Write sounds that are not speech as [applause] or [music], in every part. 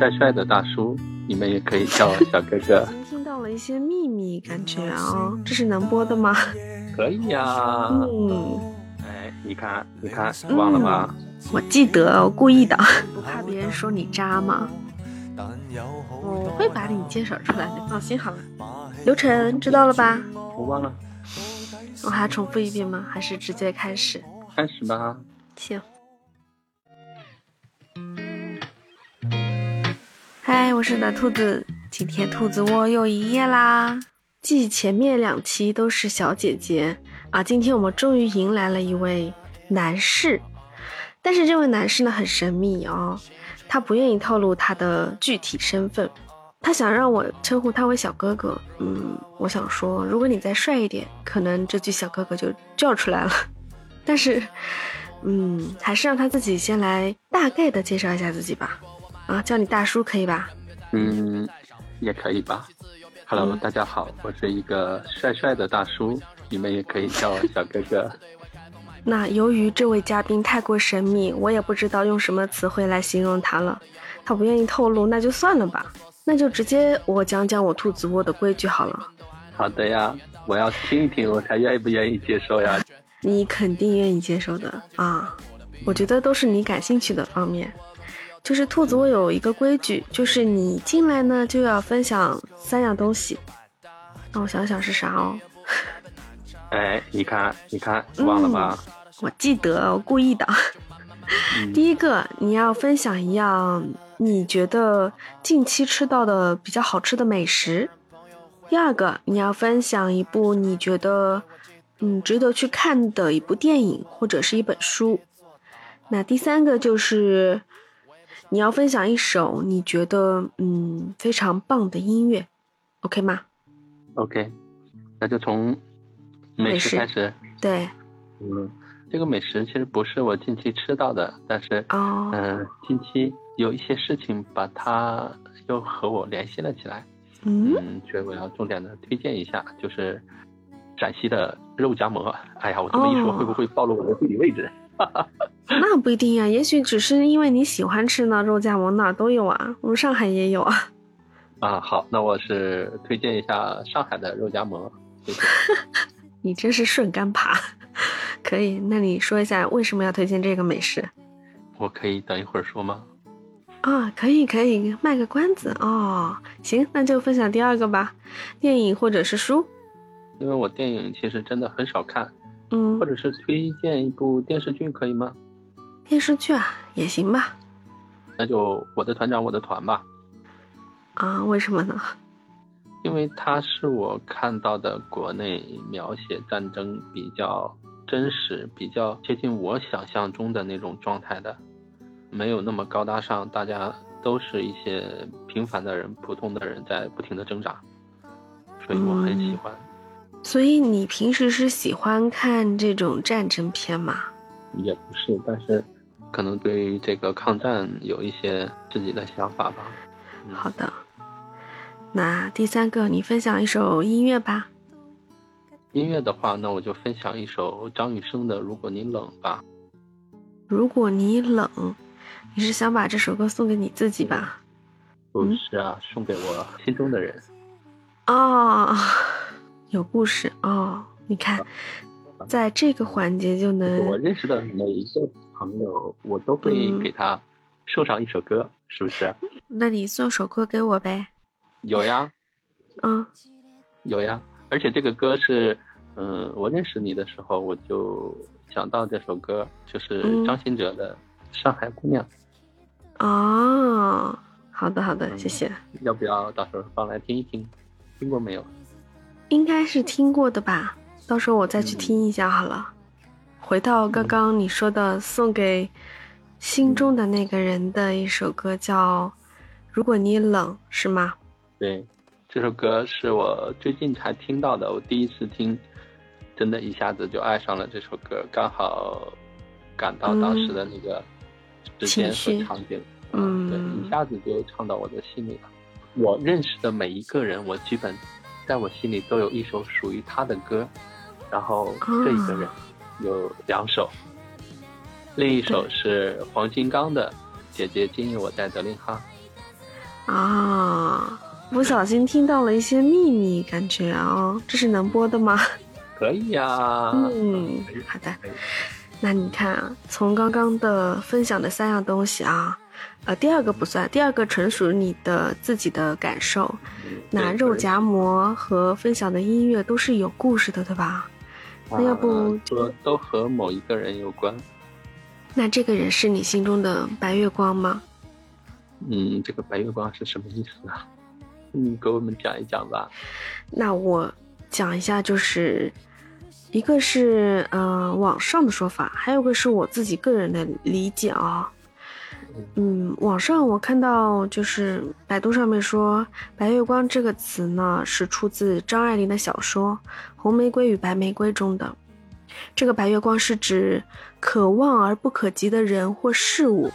帅帅的大叔，你们也可以叫我 [laughs] 小哥哥。已经听到了一些秘密，感觉啊，这是能播的吗？可以呀。嗯，哎，你看，你看，忘了吧？我记得，我故意的，不怕别人说你渣吗？我会把你介绍出来，的放心好了。流程知道了吧？我忘了。我还要重复一遍吗？还是直接开始？开始吧。行。嗨，我是大兔子，今天兔子窝又营业啦。继前面两期都是小姐姐啊，今天我们终于迎来了一位男士，但是这位男士呢很神秘哦，他不愿意透露他的具体身份，他想让我称呼他为小哥哥。嗯，我想说，如果你再帅一点，可能这句小哥哥就叫出来了。[laughs] 但是，嗯，还是让他自己先来大概的介绍一下自己吧。啊，叫你大叔可以吧？嗯，也可以吧。Hello，大家好，我是一个帅帅的大叔，你们也可以叫我 [laughs] 小哥哥。那由于这位嘉宾太过神秘，我也不知道用什么词汇来形容他了。他不愿意透露，那就算了吧。那就直接我讲讲我兔子窝的规矩好了。好的呀，我要听一听，我才愿意不愿意接受呀。你肯定愿意接受的啊，我觉得都是你感兴趣的方面。就是兔子，我有一个规矩，就是你进来呢就要分享三样东西。让我想想是啥哦。哎，你看，你看，[laughs] 忘了吧？我记得，我故意的。第一个，你要分享一样你觉得近期吃到的比较好吃的美食。第二个，你要分享一部你觉得嗯值得去看的一部电影或者是一本书。那第三个就是。你要分享一首你觉得嗯非常棒的音乐，OK 吗？OK，那就从美食开始。对，嗯，这个美食其实不是我近期吃到的，但是哦，嗯，近期有一些事情把它又和我联系了起来。嗯，所以我要重点的推荐一下，就是陕西的肉夹馍。哎呀，我这么一说，会不会暴露我的地理位置？[laughs] 那不一定呀，也许只是因为你喜欢吃呢。肉夹馍哪儿都有啊，我们上海也有啊。[laughs] 啊，好，那我是推荐一下上海的肉夹馍。[laughs] 你真是顺杆爬，可以？那你说一下为什么要推荐这个美食？我可以等一会儿说吗？啊，可以可以，卖个关子哦。行，那就分享第二个吧，电影或者是书。因为我电影其实真的很少看，嗯，或者是推荐一部电视剧可以吗？电视剧啊，也行吧。那就我的团长，我的团吧。啊，为什么呢？因为它是我看到的国内描写战争比较真实、比较接近我想象中的那种状态的，没有那么高大上，大家都是一些平凡的人、普通的人在不停的挣扎，所以我很喜欢。所以你平时是喜欢看这种战争片吗？也不是，但是。可能对于这个抗战有一些自己的想法吧。好的，那第三个，你分享一首音乐吧。音乐的话，那我就分享一首张雨生的《如果你冷》吧。如果你冷，你是想把这首歌送给你自己吧？不是啊，送给我心中的人。哦，[laughs] 有故事哦。你看，在这个环节就能我认识的每一个。朋友，我都会给他送上一首歌，是不是？[laughs] 那你送首歌给我呗？有呀，嗯，有呀。而且这个歌是，嗯，我认识你的时候，我就想到这首歌，就是张信哲的《上海姑娘》。哦，好的好的，谢谢。要不要到时候放来听一听？听过没有？应该是听过的吧，到时候我再去听一下好了。回到刚刚你说的送给心中的那个人的一首歌，叫《如果你冷》，是吗？对，这首歌是我最近才听到的，我第一次听，真的一下子就爱上了这首歌，刚好感到当时的那个时间和场景，嗯，对，一下子就唱到我的心里了。我认识的每一个人，我基本在我心里都有一首属于他的歌，然后这一个人。有两首，另一首是黄金刚的《姐姐今夜我在德令哈》。啊，不小心听到了一些秘密，感觉啊，这是能播的吗？可以呀。嗯，好的。那你看啊，从刚刚的分享的三样东西啊，呃，第二个不算，第二个纯属你的自己的感受。那肉夹馍和分享的音乐都是有故事的，对吧？那要不都都和某一个人有关？那这个人是你心中的白月光吗？嗯，这个白月光是什么意思啊？[laughs] 你给我们讲一讲吧。那我讲一下，就是一个是呃网上的说法，还有个是我自己个人的理解啊。嗯，网上我看到就是百度上面说“白月光”这个词呢，是出自张爱玲的小说《红玫瑰与白玫瑰》中的。这个白月光是指可望而不可及的人或事物。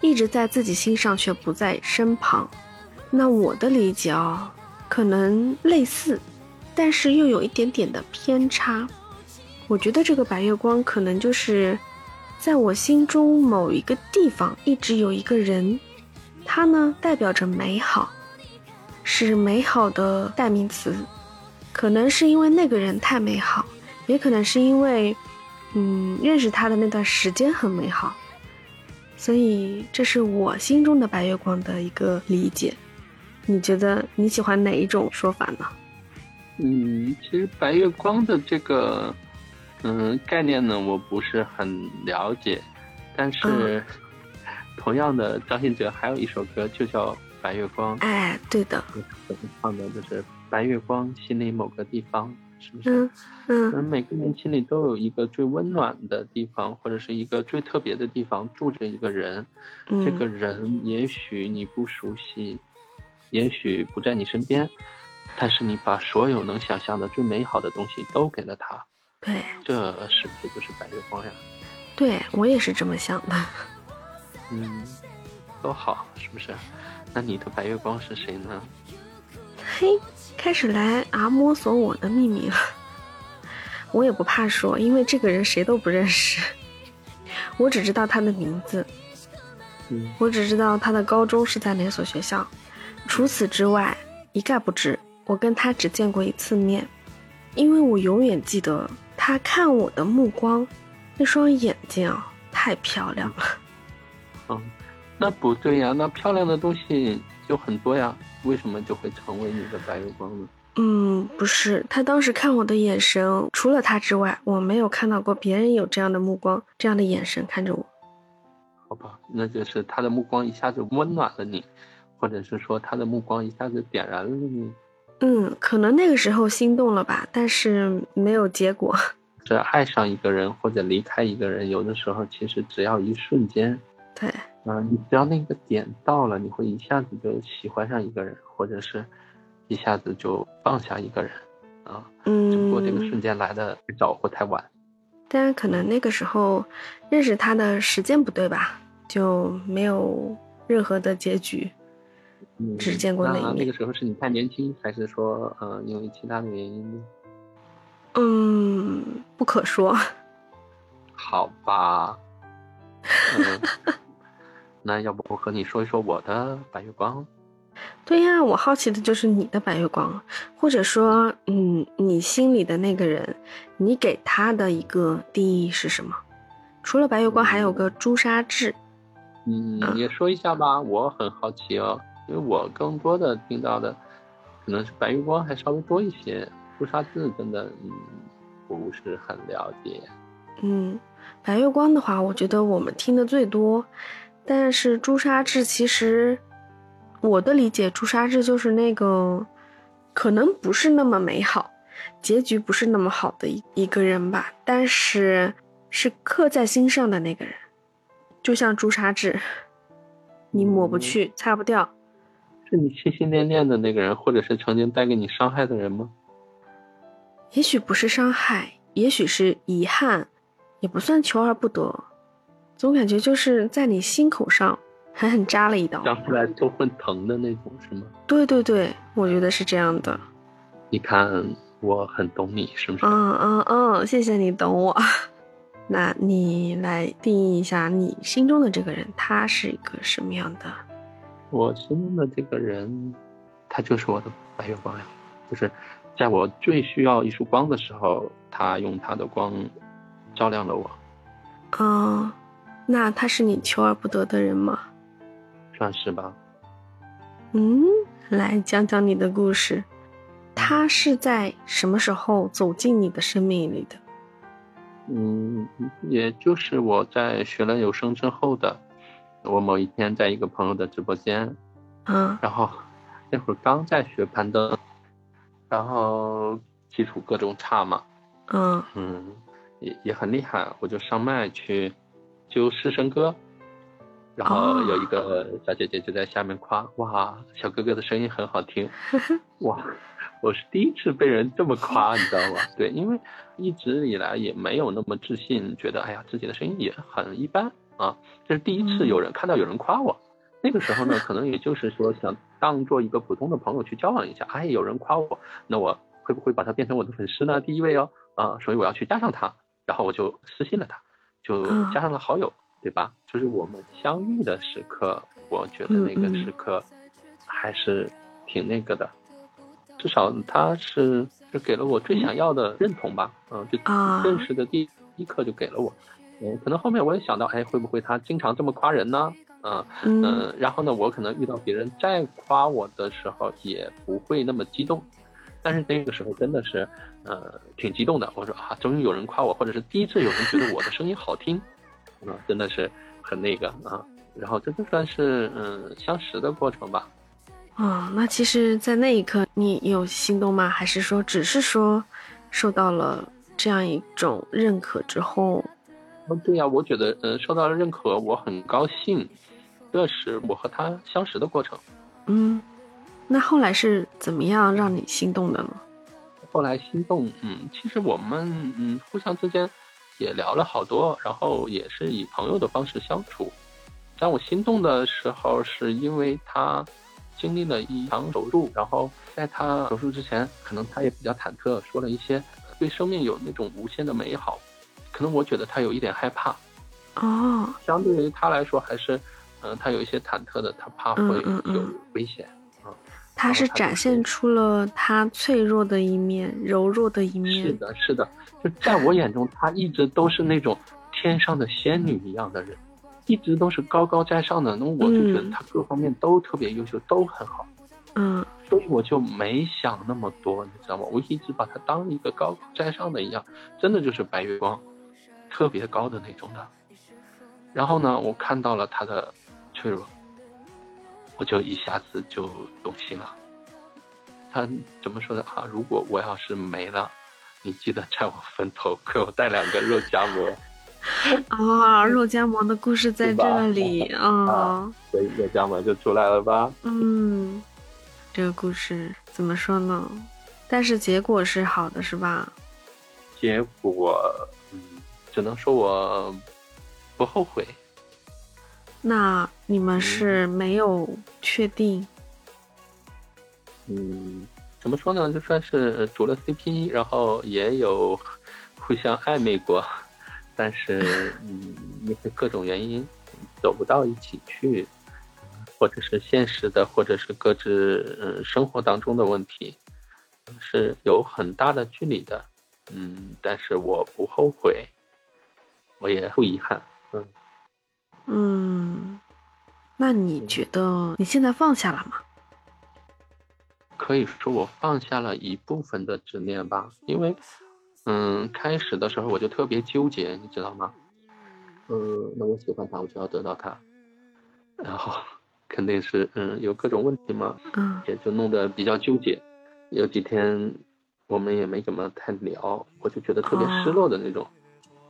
一直在自己心上，却不在身旁。那我的理解啊，可能类似，但是又有一点点的偏差。我觉得这个白月光可能就是在我心中某一个地方一直有一个人，他呢代表着美好，是美好的代名词。可能是因为那个人太美好，也可能是因为，嗯，认识他的那段时间很美好。所以，这是我心中的白月光的一个理解。你觉得你喜欢哪一种说法呢？嗯，其实白月光的这个嗯概念呢，我不是很了解。但是，同样的，张信哲还有一首歌就叫《白月光》。哎，对的。唱的就是白月光，心里某个地方。是不是？嗯嗯，每个人心里都有一个最温暖的地方，或者是一个最特别的地方，住着一个人。嗯，这个人也许你不熟悉，也许不在你身边，但是你把所有能想象的最美好的东西都给了他。对，这是不是就是白月光呀？对我也是这么想的。[laughs] 嗯，都好，是不是？那你的白月光是谁呢？嘿。开始来啊摸索我的秘密了，我也不怕说，因为这个人谁都不认识，我只知道他的名字，我只知道他的高中是在哪所学校，除此之外一概不知。我跟他只见过一次面，因为我永远记得他看我的目光，那双眼睛啊太漂亮了。[laughs] 嗯，那不对呀，那漂亮的东西就很多呀。为什么就会成为你的白月光呢？嗯，不是，他当时看我的眼神，除了他之外，我没有看到过别人有这样的目光、这样的眼神看着我。好吧，那就是他的目光一下子温暖了你，或者是说他的目光一下子点燃了你。嗯，可能那个时候心动了吧，但是没有结果。这爱上一个人或者离开一个人，有的时候其实只要一瞬间。对。啊，你只要那个点到了，你会一下子就喜欢上一个人，或者是一下子就放下一个人，啊，嗯，只不过这个瞬间来的太早或太晚。但可能那个时候认识他的时间不对吧，就没有任何的结局，只见过那一面。那个时候是你太年轻，还是说，呃，因为其他的原因呢？嗯，不可说。好吧。嗯 [laughs] 那要不我和你说一说我的白月光？对呀，我好奇的就是你的白月光，或者说，嗯，你心里的那个人，你给他的一个定义是什么？除了白月光，还有个朱砂痣。嗯，也说一下吧，我很好奇哦，因为我更多的听到的可能是白月光还稍微多一些，朱砂痣真的嗯不是很了解。嗯，白月光的话，我觉得我们听的最多。但是朱砂痣其实，我的理解，朱砂痣就是那个，可能不是那么美好，结局不是那么好的一一个人吧。但是是刻在心上的那个人，就像朱砂痣，你抹不去，擦不掉。是你心心念念的那个人，或者是曾经带给你伤害的人吗？也许不是伤害，也许是遗憾，也不算求而不得。总感觉就是在你心口上狠狠扎了一刀，扎出来都会疼的那种，是吗？对对对，我觉得是这样的。你看，我很懂你，是不是？嗯嗯嗯，谢谢你懂我。[laughs] 那你来定义一下你心中的这个人，他是一个什么样的我心中的这个人，他就是我的白月光呀，就是在我最需要一束光的时候，他用他的光照亮了我。哦，那他是你求而不得的人吗？算是吧。嗯，来讲讲你的故事。他是在什么时候走进你的生命里的？嗯，也就是我在学了有声之后的。我某一天在一个朋友的直播间，嗯，然后那会儿刚在学攀登，然后基础各种差嘛，嗯嗯，也也很厉害，我就上麦去就试声歌，然后有一个小姐姐就在下面夸，哇，小哥哥的声音很好听，[laughs] 哇，我是第一次被人这么夸，你知道吗？对，因为一直以来也没有那么自信，觉得哎呀自己的声音也很一般。啊，这是第一次有人看到有人夸我，那个时候呢，可能也就是说想当做一个普通的朋友去交往一下。哎，有人夸我，那我会不会把他变成我的粉丝呢？第一位哦，啊，所以我要去加上他，然后我就私信了他，就加上了好友，对吧？就是我们相遇的时刻，我觉得那个时刻还是挺那个的，至少他是就给了我最想要的认同吧，嗯，就认识的第一刻就给了我。嗯，可能后面我也想到，哎，会不会他经常这么夸人呢？嗯嗯，然后呢，我可能遇到别人再夸我的时候，也不会那么激动。但是那个时候真的是，呃，挺激动的。我说啊，终于有人夸我，或者是第一次有人觉得我的声音好听，啊，[laughs] 真的是很那个啊。然后这就算是嗯相识的过程吧。哦，那其实，在那一刻你有心动吗？还是说只是说受到了这样一种认可之后？对呀，我觉得，嗯，受到了认可，我很高兴。这是我和他相识的过程。嗯，那后来是怎么样让你心动的呢？后来心动，嗯，其实我们，嗯，互相之间也聊了好多，然后也是以朋友的方式相处。当我心动的时候，是因为他经历了一场手术，然后在他手术之前，可能他也比较忐忑，说了一些对生命有那种无限的美好。可能我觉得他有一点害怕，哦，相对于他来说还是，嗯，他有一些忐忑的，他怕会有危险啊。他是展现出了他脆弱的一面、柔弱的一面。是的，是的，就在我眼中，他一直都是那种天上的仙女一样的人，一直都是高高在上的。那我就觉得他各方面都特别优秀，都很好。嗯，所以我就没想那么多，你知道吗？我一直把他当一个高高在上的一样，真的就是白月光。特别高的那种的，然后呢，我看到了他的脆弱，我就一下子就动心了。他怎么说的啊？如果我要是没了，你记得在我坟头给我带两个肉夹馍。[laughs] 啊，肉夹馍的故事在这里 [laughs] 啊，所以肉夹馍就出来了吧？嗯，这个故事怎么说呢？但是结果是好的，是吧？结果。只能说我不后悔。那你们是没有确定？嗯，怎么说呢？就算是组了 CP，然后也有互相暧昧过，但是 [laughs] 嗯，因为各种原因走不到一起去，或者是现实的，或者是各自嗯生活当中的问题，是有很大的距离的。嗯，但是我不后悔。我也不遗憾，嗯，嗯，那你觉得你现在放下了吗？可以说我放下了一部分的执念吧，因为，嗯，开始的时候我就特别纠结，你知道吗？嗯，那我喜欢他，我就要得到他，然后肯定是嗯有各种问题嘛，嗯，也就弄得比较纠结。有几天我们也没怎么太聊，我就觉得特别失落的那种，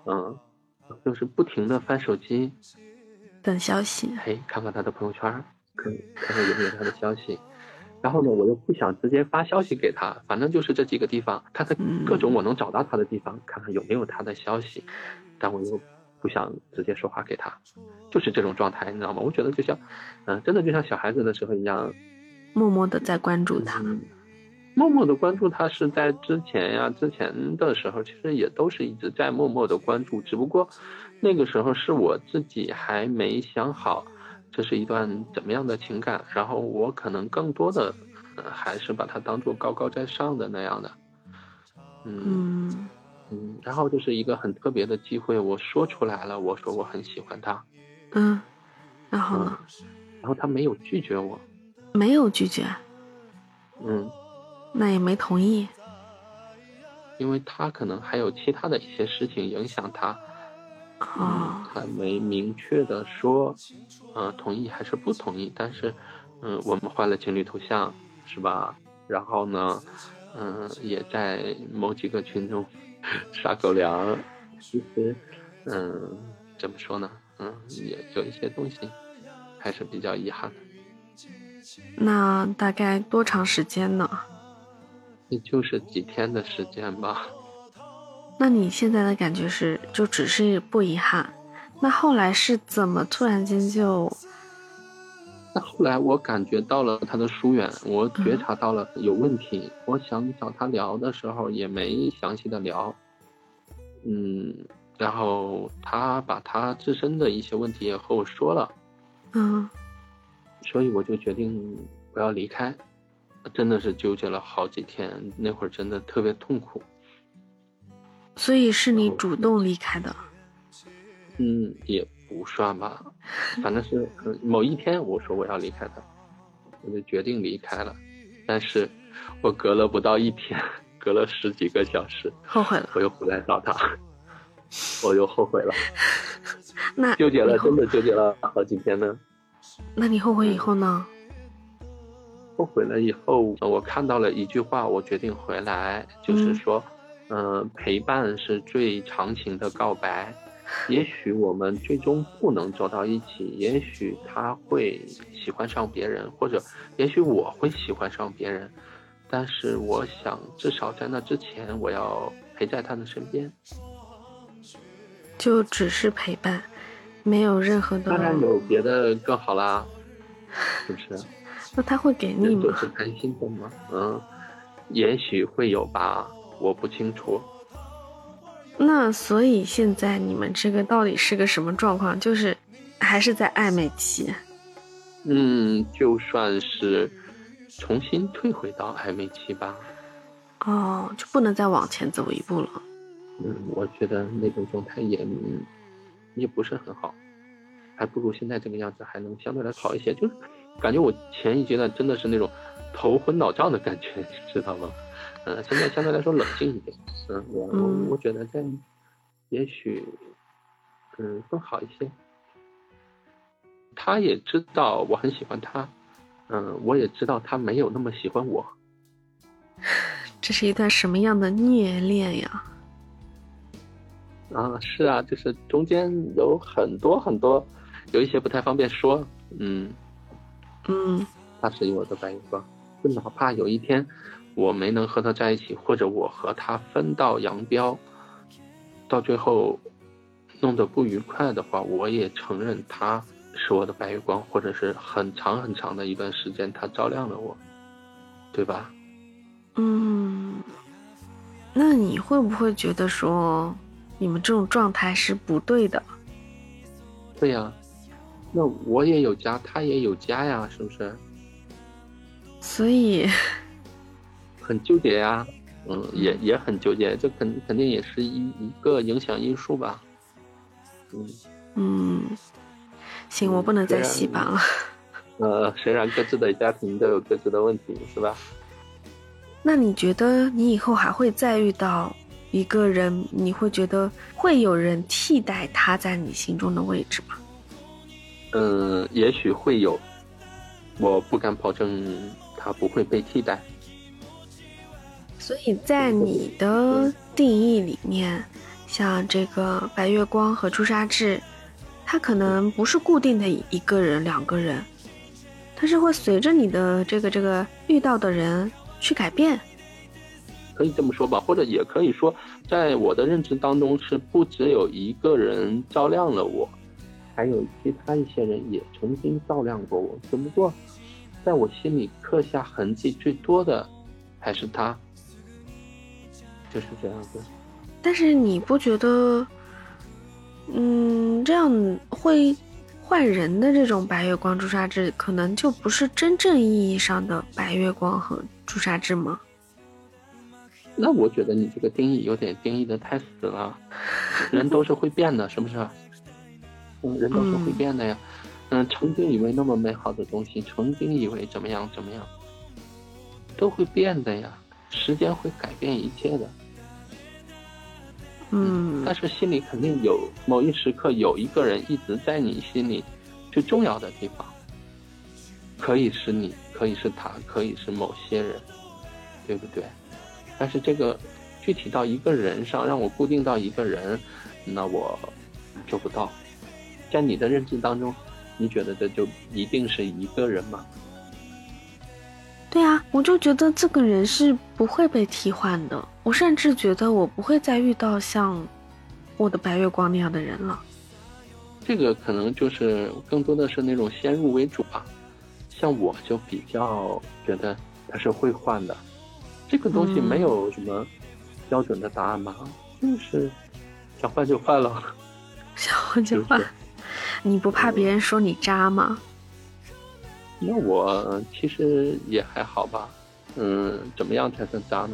嗯。就是不停的翻手机，等消息。嘿，看看他的朋友圈，看看看有没有他的消息。然后呢，我又不想直接发消息给他，反正就是这几个地方，看看各种我能找到他的地方，看看有没有他的消息。但我又不想直接说话给他，就是这种状态，你知道吗？我觉得就像，嗯，真的就像小孩子的时候一样，默默的在关注他。默默的关注他是在之前呀，之前的时候其实也都是一直在默默的关注，只不过那个时候是我自己还没想好，这是一段怎么样的情感，然后我可能更多的还是把它当做高高在上的那样的，嗯嗯，然后就是一个很特别的机会，我说出来了，我说我很喜欢他，嗯，然后呢？然后他没有拒绝我，没有拒绝，嗯，那也没同意，因为他可能还有其他的一些事情影响他。啊，还没明确的说，嗯，同意还是不同意。但是，嗯，我们换了情侣头像，是吧？然后呢，嗯，也在某几个群中 [laughs] 撒狗粮。其实，嗯，怎么说呢？嗯，也有一些东西还是比较遗憾的。那大概多长时间呢？也就是几天的时间吧。那你现在的感觉是，就只是不遗憾。那后来是怎么突然间就？那后来我感觉到了他的疏远，我觉察到了有问题。我想找他聊的时候也没详细的聊，嗯，然后他把他自身的一些问题也和我说了，嗯，所以我就决定我要离开，真的是纠结了好几天，那会儿真的特别痛苦。所以是你主动离开的，嗯，也不算吧，反正是某一天我说我要离开他，我就决定离开了，但是我隔了不到一天，隔了十几个小时，后悔了，我又回来找他，我又后悔了，[laughs] 那纠结了，真的纠结了好几天呢。那你后悔以后呢？后悔了以后，我看到了一句话，我决定回来，就是说。嗯，陪伴是最长情的告白。[laughs] 也许我们最终不能走到一起，也许他会喜欢上别人，或者也许我会喜欢上别人。但是我想，至少在那之前，我要陪在他的身边。就只是陪伴，没有任何的。当然有别的更好啦，是不是？那他会给你吗？就是谈心的吗？嗯，也许会有吧。我不清楚。那所以现在你们这个到底是个什么状况？就是还是在暧昧期？嗯，就算是重新退回到暧昧期吧。哦，就不能再往前走一步了。嗯，我觉得那种状态也也不是很好，还不如现在这个样子还能相对来好一些。就是感觉我前一阶段真的是那种头昏脑胀的感觉，[laughs] 你知道吗？嗯，现在相对来说冷静一点。嗯，我我我觉得这样，也许，嗯，更好一些。他也知道我很喜欢他，嗯，我也知道他没有那么喜欢我。[sighs] 这是一段什么样的虐恋呀？啊，是啊，就是中间有很多很多，有一些不太方便说。嗯嗯，他是我的白月光，就哪怕有一天。我没能和他在一起，或者我和他分道扬镳，到最后弄得不愉快的话，我也承认他是我的白月光，或者是很长很长的一段时间他照亮了我，对吧？嗯，那你会不会觉得说你们这种状态是不对的？对呀，那我也有家，他也有家呀，是不是？所以。[laughs] 很纠结呀，嗯，也也很纠结，这肯肯定也是一一个影响因素吧，嗯嗯，行，我不能再细扒了。[laughs] 呃，虽然各自的家庭都有各自的问题，是吧？那你觉得你以后还会再遇到一个人？你会觉得会有人替代他在你心中的位置吗？嗯，也许会有，我不敢保证他不会被替代。所以在你的定义里面，像这个白月光和朱砂痣，它可能不是固定的一个人、两个人，它是会随着你的这个这个遇到的人去改变。可以这么说吧，或者也可以说，在我的认知当中，是不只有一个人照亮了我，还有其他一些人也曾经照亮过我。只不过，在我心里刻下痕迹最多的，还是他。就是这样子，但是你不觉得，嗯，这样会换人的这种白月光朱砂痣，可能就不是真正意义上的白月光和朱砂痣吗？那我觉得你这个定义有点定义的太死了。人都是会变的，是不是？嗯，人都是会变的呀。嗯，曾经以为那么美好的东西，曾经以为怎么样怎么样，都会变的呀。时间会改变一切的。嗯，但是心里肯定有某一时刻有一个人一直在你心里最重要的地方，可以是你，可以是他，可以是某些人，对不对？但是这个具体到一个人上，让我固定到一个人，那我做不到。在你的认知当中，你觉得这就一定是一个人吗？对啊，我就觉得这个人是不会被替换的。我甚至觉得我不会再遇到像我的白月光那样的人了。这个可能就是更多的是那种先入为主吧。像我就比较觉得他是会换的。这个东西没有什么标准的答案吗？就是想换就换了。想换就换，[laughs] 你不怕别人说你渣吗？那我其实也还好吧，嗯，怎么样才算渣呢？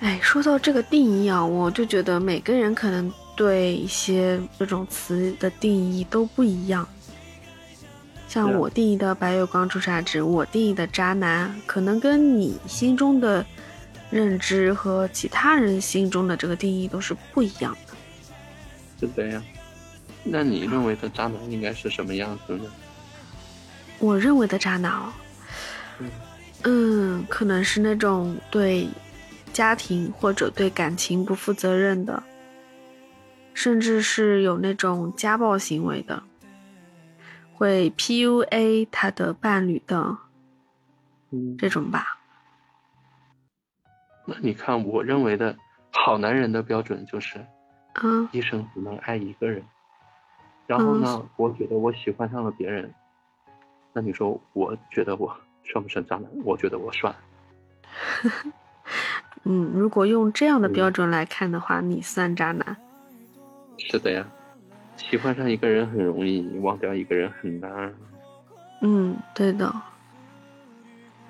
哎，说到这个定义啊，我就觉得每个人可能对一些这种词的定义都不一样。像我定义的白月光朱砂痣，我定义的渣男，可能跟你心中的认知和其他人心中的这个定义都是不一样的。是这样，那你认为的渣男应该是什么样子呢？我认为的渣男哦，嗯，可能是那种对家庭或者对感情不负责任的，甚至是有那种家暴行为的，会 PUA 他的伴侣的，嗯，这种吧。那你看，我认为的好男人的标准就是，嗯，一生只能爱一个人。然后呢，我觉得我喜欢上了别人。那你说，我觉得我算不算渣男？我觉得我算。[laughs] 嗯，如果用这样的标准来看的话，你算渣男。是的呀，喜欢上一个人很容易，忘掉一个人很难。嗯，对的。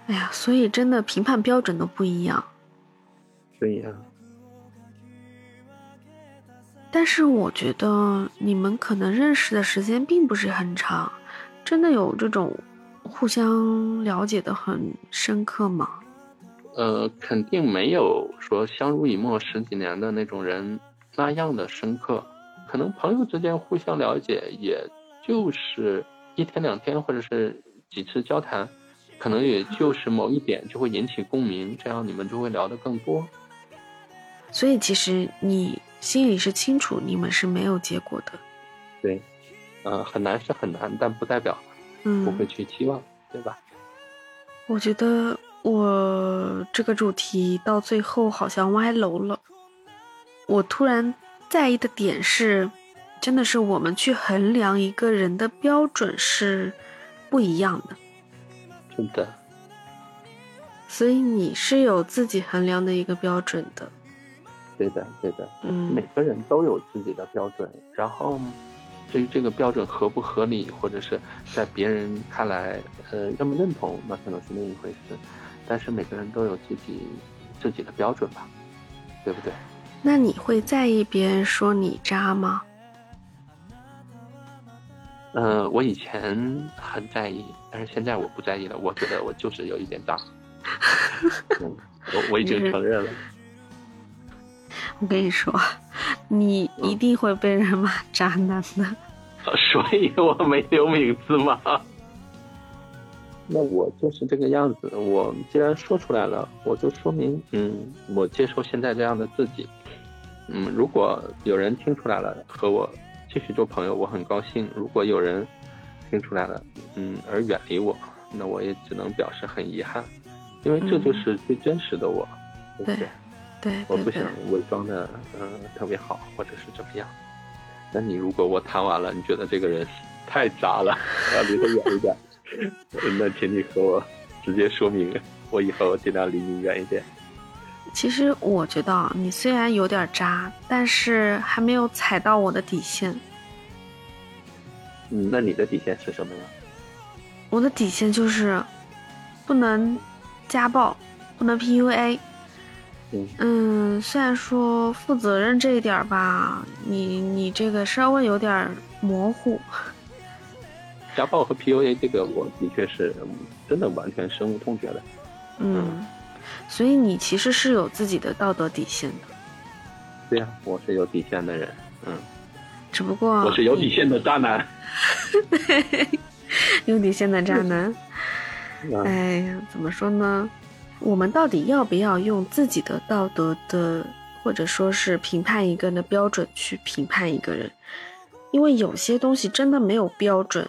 哎呀，所以真的评判标准都不一样。对呀。但是我觉得你们可能认识的时间并不是很长。真的有这种互相了解的很深刻吗？呃，肯定没有说相濡以沫十几年的那种人那样的深刻。可能朋友之间互相了解，也就是一天两天，或者是几次交谈，可能也就是某一点就会引起共鸣，这样你们就会聊得更多。所以其实你心里是清楚，你们是没有结果的。对。呃，很难是很难，但不代表不会去期望，对吧？我觉得我这个主题到最后好像歪楼了。我突然在意的点是，真的是我们去衡量一个人的标准是不一样的。真的。所以你是有自己衡量的一个标准的。对的，对的。嗯，每个人都有自己的标准，然后。至于这个标准合不合理，或者是在别人看来，呃，认不认同，那可能是另一回事。但是每个人都有自己自己的标准吧，对不对？那你会在意别人说你渣吗？嗯，我以前很在意，但是现在我不在意了。我觉得我就是有一点渣。[laughs] 我我已经承认了。我跟你说。你一定会被人骂渣男的，所以我没留名字嘛。那我就是这个样子。我既然说出来了，我就说明，嗯，我接受现在这样的自己。嗯，如果有人听出来了，和我继续做朋友，我很高兴；如果有人听出来了，嗯，而远离我，那我也只能表示很遗憾，因为这就是最真实的我，对不对？对，我不想伪装的，嗯，特别好，或者是怎么样。那你如果我谈完了，你觉得这个人太渣了，我要离他远一点，[laughs] 那请你和我直接说明，我以后尽量离你远一点。其实我觉得你虽然有点渣，但是还没有踩到我的底线。嗯，那你的底线是什么呀？我的底线就是不能家暴，不能 PUA。嗯嗯，虽然说负责任这一点儿吧，你你这个稍微有点模糊。家暴和 PUA 这个，我的确是真的完全深恶痛绝的。嗯，所以你其实是有自己的道德底线的。对呀，我是有底线的人。嗯，只不过我是有底线的渣男。[laughs] 有底线的渣男。哎呀，怎么说呢？我们到底要不要用自己的道德的，或者说是评判一个人的标准去评判一个人？因为有些东西真的没有标准。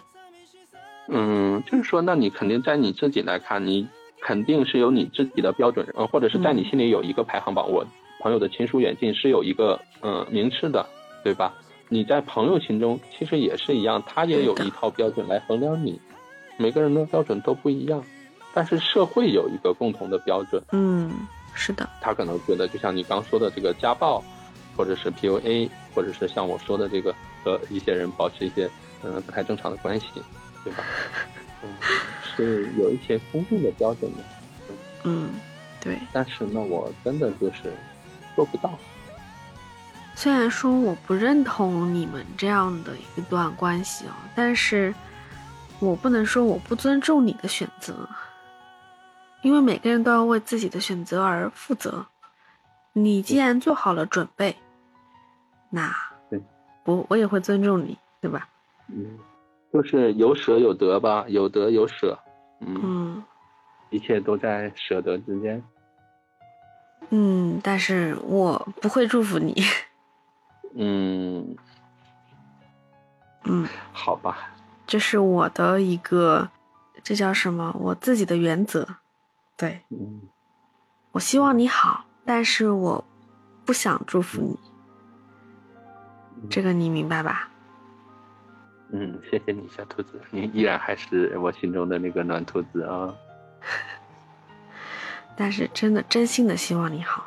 嗯，就是说，那你肯定在你自己来看，你肯定是有你自己的标准，呃，或者是在你心里有一个排行榜。我朋友的亲疏远近是有一个嗯名次的，对吧？你在朋友心中其实也是一样，他也有一套标准来衡量你。每个人的标准都不一样。但是社会有一个共同的标准，嗯，是的，他可能觉得就像你刚说的这个家暴，或者是 PUA，或者是像我说的这个和一些人保持一些嗯不太正常的关系，对吧？嗯，[laughs] 是有一些公定的标准的，嗯，对。但是呢，我真的就是做不到。虽然说我不认同你们这样的一段关系啊，但是我不能说我不尊重你的选择。因为每个人都要为自己的选择而负责，你既然做好了准备，那我我也会尊重你，对吧？嗯，就是有舍有得吧，有得有舍，嗯，一切都在舍得之间。嗯，但是我不会祝福你。嗯，嗯，好吧，这是我的一个，这叫什么？我自己的原则。对，嗯，我希望你好，但是我不想祝福你，这个你明白吧？嗯，谢谢你，小兔子，你依然还是我心中的那个暖兔子啊。[laughs] 但是真的真心的希望你好。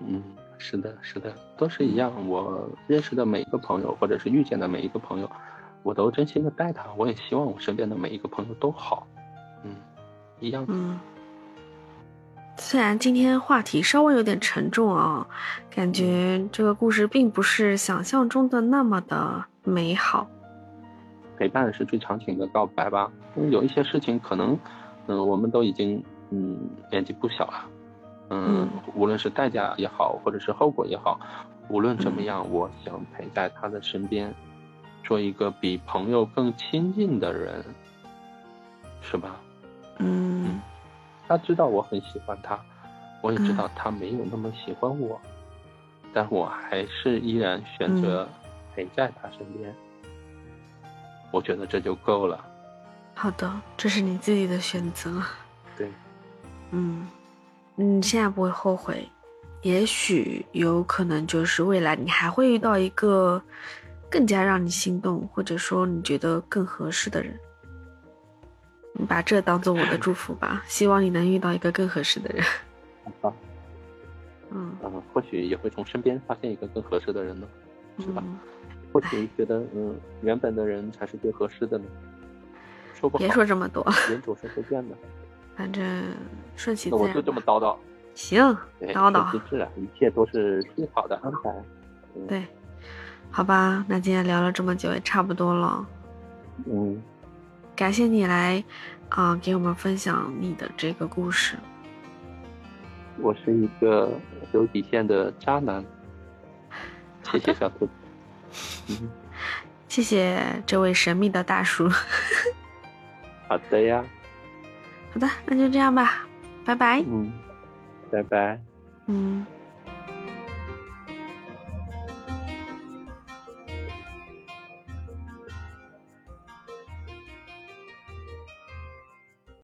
嗯，是的，是的，都是一样。我认识的每一个朋友，或者是遇见的每一个朋友，我都真心的待他。我也希望我身边的每一个朋友都好。嗯，一样。嗯。虽然今天话题稍微有点沉重啊，感觉这个故事并不是想象中的那么的美好。陪伴是最长情的告白吧。因为有一些事情可能，嗯，我们都已经嗯年纪不小了，嗯，无论是代价也好，或者是后果也好，无论怎么样，我想陪在他的身边，做一个比朋友更亲近的人，是吧？嗯。他知道我很喜欢他，我也知道他没有那么喜欢我，但我还是依然选择陪在他身边。我觉得这就够了。好的，这是你自己的选择。对，嗯，你现在不会后悔，也许有可能就是未来你还会遇到一个更加让你心动，或者说你觉得更合适的人。你把这当做我的祝福吧，希望你能遇到一个更合适的人。好，嗯，嗯，或许也会从身边发现一个更合适的人呢，是吧？[laughs] 或许觉得，嗯，原本的人才是最合适的呢。说不好。别说这么多。人总是会变的。反正顺其自然。那我就这么叨叨。行，叨叨。顺其自然，一切都是最好的安排。对，好吧，那今天聊了这么久，也差不多了。嗯。感谢你来，啊，给我们分享你的这个故事。我是一个有底线的渣男。[laughs] 谢谢小兔子。[laughs] 谢谢这位神秘的大叔。[laughs] 好的呀。好的，那就这样吧，拜拜。嗯，拜拜。嗯。